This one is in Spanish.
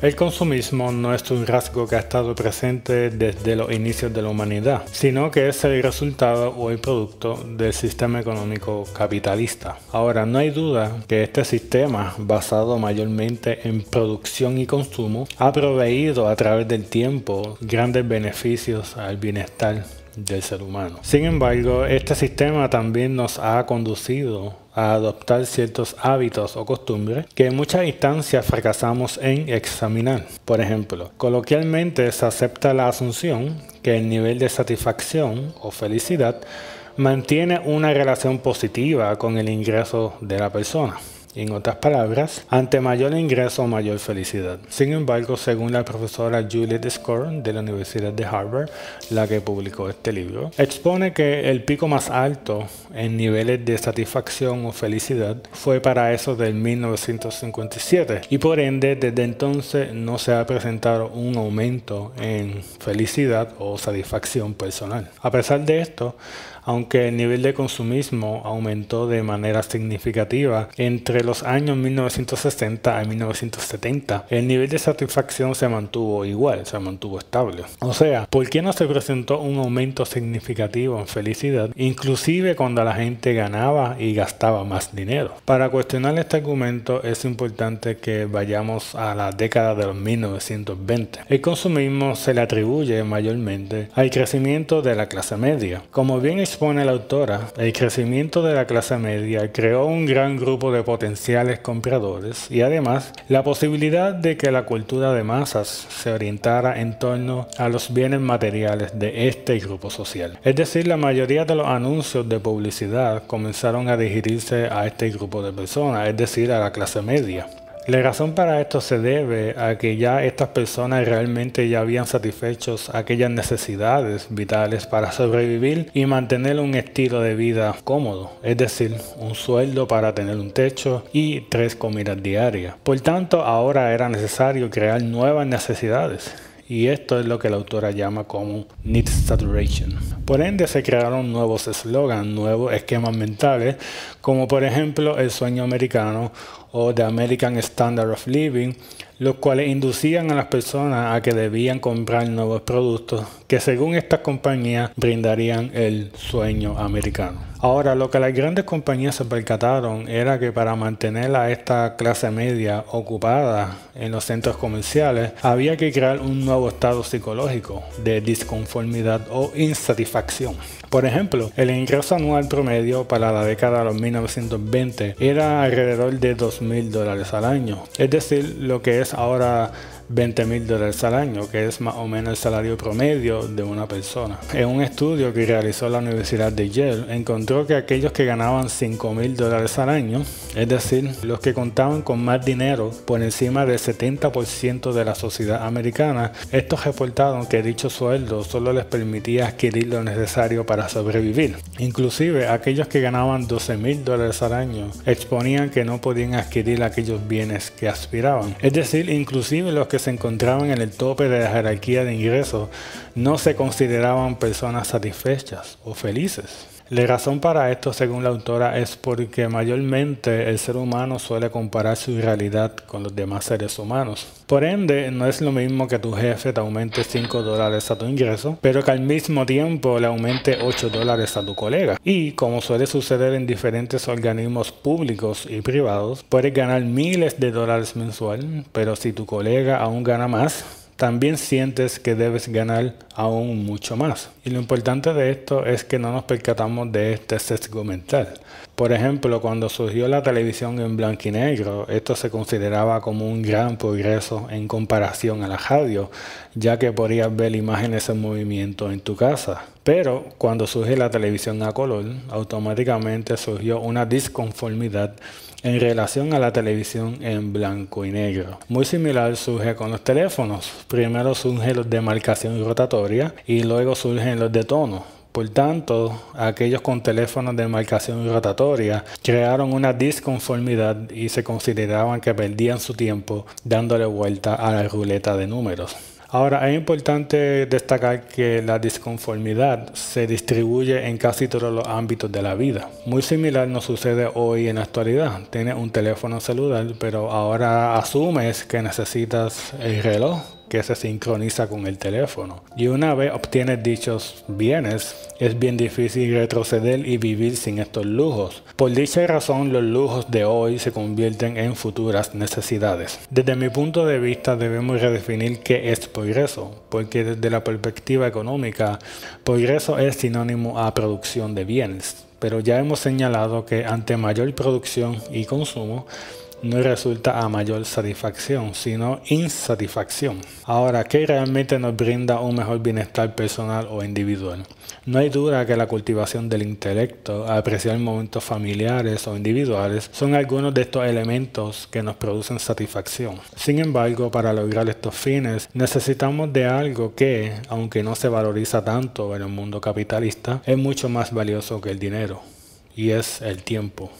El consumismo no es un rasgo que ha estado presente desde los inicios de la humanidad, sino que es el resultado o el producto del sistema económico capitalista. Ahora, no hay duda que este sistema, basado mayormente en producción y consumo, ha proveído a través del tiempo grandes beneficios al bienestar del ser humano. Sin embargo, este sistema también nos ha conducido a adoptar ciertos hábitos o costumbres que en muchas instancias fracasamos en examinar. Por ejemplo, coloquialmente se acepta la asunción que el nivel de satisfacción o felicidad mantiene una relación positiva con el ingreso de la persona. En otras palabras, ante mayor ingreso, mayor felicidad. Sin embargo, según la profesora Juliet Score de la Universidad de Harvard, la que publicó este libro, expone que el pico más alto en niveles de satisfacción o felicidad fue para eso del 1957 y por ende desde entonces no se ha presentado un aumento en felicidad o satisfacción personal. A pesar de esto, aunque el nivel de consumismo aumentó de manera significativa entre los años 1960 y 1970, el nivel de satisfacción se mantuvo igual, se mantuvo estable. O sea, ¿por qué no se presentó un aumento significativo en felicidad, inclusive cuando la gente ganaba y gastaba más dinero? Para cuestionar este argumento es importante que vayamos a la década de los 1920. El consumismo se le atribuye mayormente al crecimiento de la clase media. Como bien expone la autora, el crecimiento de la clase media creó un gran grupo de potenciales compradores y además la posibilidad de que la cultura de masas se orientara en torno a los bienes materiales de este grupo social. Es decir, la mayoría de los anuncios de publicidad comenzaron a dirigirse a este grupo de personas, es decir, a la clase media. La razón para esto se debe a que ya estas personas realmente ya habían satisfecho aquellas necesidades vitales para sobrevivir y mantener un estilo de vida cómodo, es decir, un sueldo para tener un techo y tres comidas diarias. Por tanto, ahora era necesario crear nuevas necesidades y esto es lo que la autora llama como need saturation. Por ende se crearon nuevos eslogans, nuevos esquemas mentales, como por ejemplo el sueño americano o The American Standard of Living, los cuales inducían a las personas a que debían comprar nuevos productos que según estas compañías brindarían el sueño americano. Ahora, lo que las grandes compañías se percataron era que para mantener a esta clase media ocupada en los centros comerciales, había que crear un nuevo estado psicológico de disconformidad o insatisfacción. Por ejemplo, el ingreso anual promedio para la década de los 1920 era alrededor de 2 mil dólares al año, es decir, lo que es ahora 20 mil dólares al año, que es más o menos el salario promedio de una persona. En un estudio que realizó la Universidad de Yale, encontró que aquellos que ganaban 5 mil dólares al año, es decir, los que contaban con más dinero por encima del 70% de la sociedad americana, estos reportaron que dicho sueldo solo les permitía adquirir lo necesario para sobrevivir. Inclusive aquellos que ganaban 12 mil dólares al año exponían que no podían adquirir aquellos bienes que aspiraban. Es decir, inclusive los se encontraban en el tope de la jerarquía de ingresos no se consideraban personas satisfechas o felices. La razón para esto, según la autora, es porque mayormente el ser humano suele comparar su realidad con los demás seres humanos. Por ende, no es lo mismo que tu jefe te aumente 5 dólares a tu ingreso, pero que al mismo tiempo le aumente 8 dólares a tu colega. Y como suele suceder en diferentes organismos públicos y privados, puedes ganar miles de dólares mensual, pero si tu colega aún gana más, también sientes que debes ganar aún mucho más. Y lo importante de esto es que no nos percatamos de este sesgo mental. Por ejemplo, cuando surgió la televisión en blanco y negro, esto se consideraba como un gran progreso en comparación a la radio, ya que podías ver imágenes en movimiento en tu casa. Pero cuando surge la televisión a color, automáticamente surgió una disconformidad en relación a la televisión en blanco y negro. Muy similar surge con los teléfonos. Primero surgen los de marcación rotatoria y luego surgen los de tono. Por tanto, aquellos con teléfonos de marcación rotatoria crearon una disconformidad y se consideraban que perdían su tiempo dándole vuelta a la ruleta de números. Ahora, es importante destacar que la disconformidad se distribuye en casi todos los ámbitos de la vida. Muy similar nos sucede hoy en la actualidad. Tienes un teléfono celular, pero ahora asumes que necesitas el reloj que se sincroniza con el teléfono. Y una vez obtienes dichos bienes, es bien difícil retroceder y vivir sin estos lujos. Por dicha razón, los lujos de hoy se convierten en futuras necesidades. Desde mi punto de vista, debemos redefinir qué es progreso, porque desde la perspectiva económica, progreso es sinónimo a producción de bienes. Pero ya hemos señalado que ante mayor producción y consumo, no resulta a mayor satisfacción, sino insatisfacción. Ahora, ¿qué realmente nos brinda un mejor bienestar personal o individual? No hay duda que la cultivación del intelecto, apreciar momentos familiares o individuales, son algunos de estos elementos que nos producen satisfacción. Sin embargo, para lograr estos fines, necesitamos de algo que, aunque no se valoriza tanto en el mundo capitalista, es mucho más valioso que el dinero, y es el tiempo.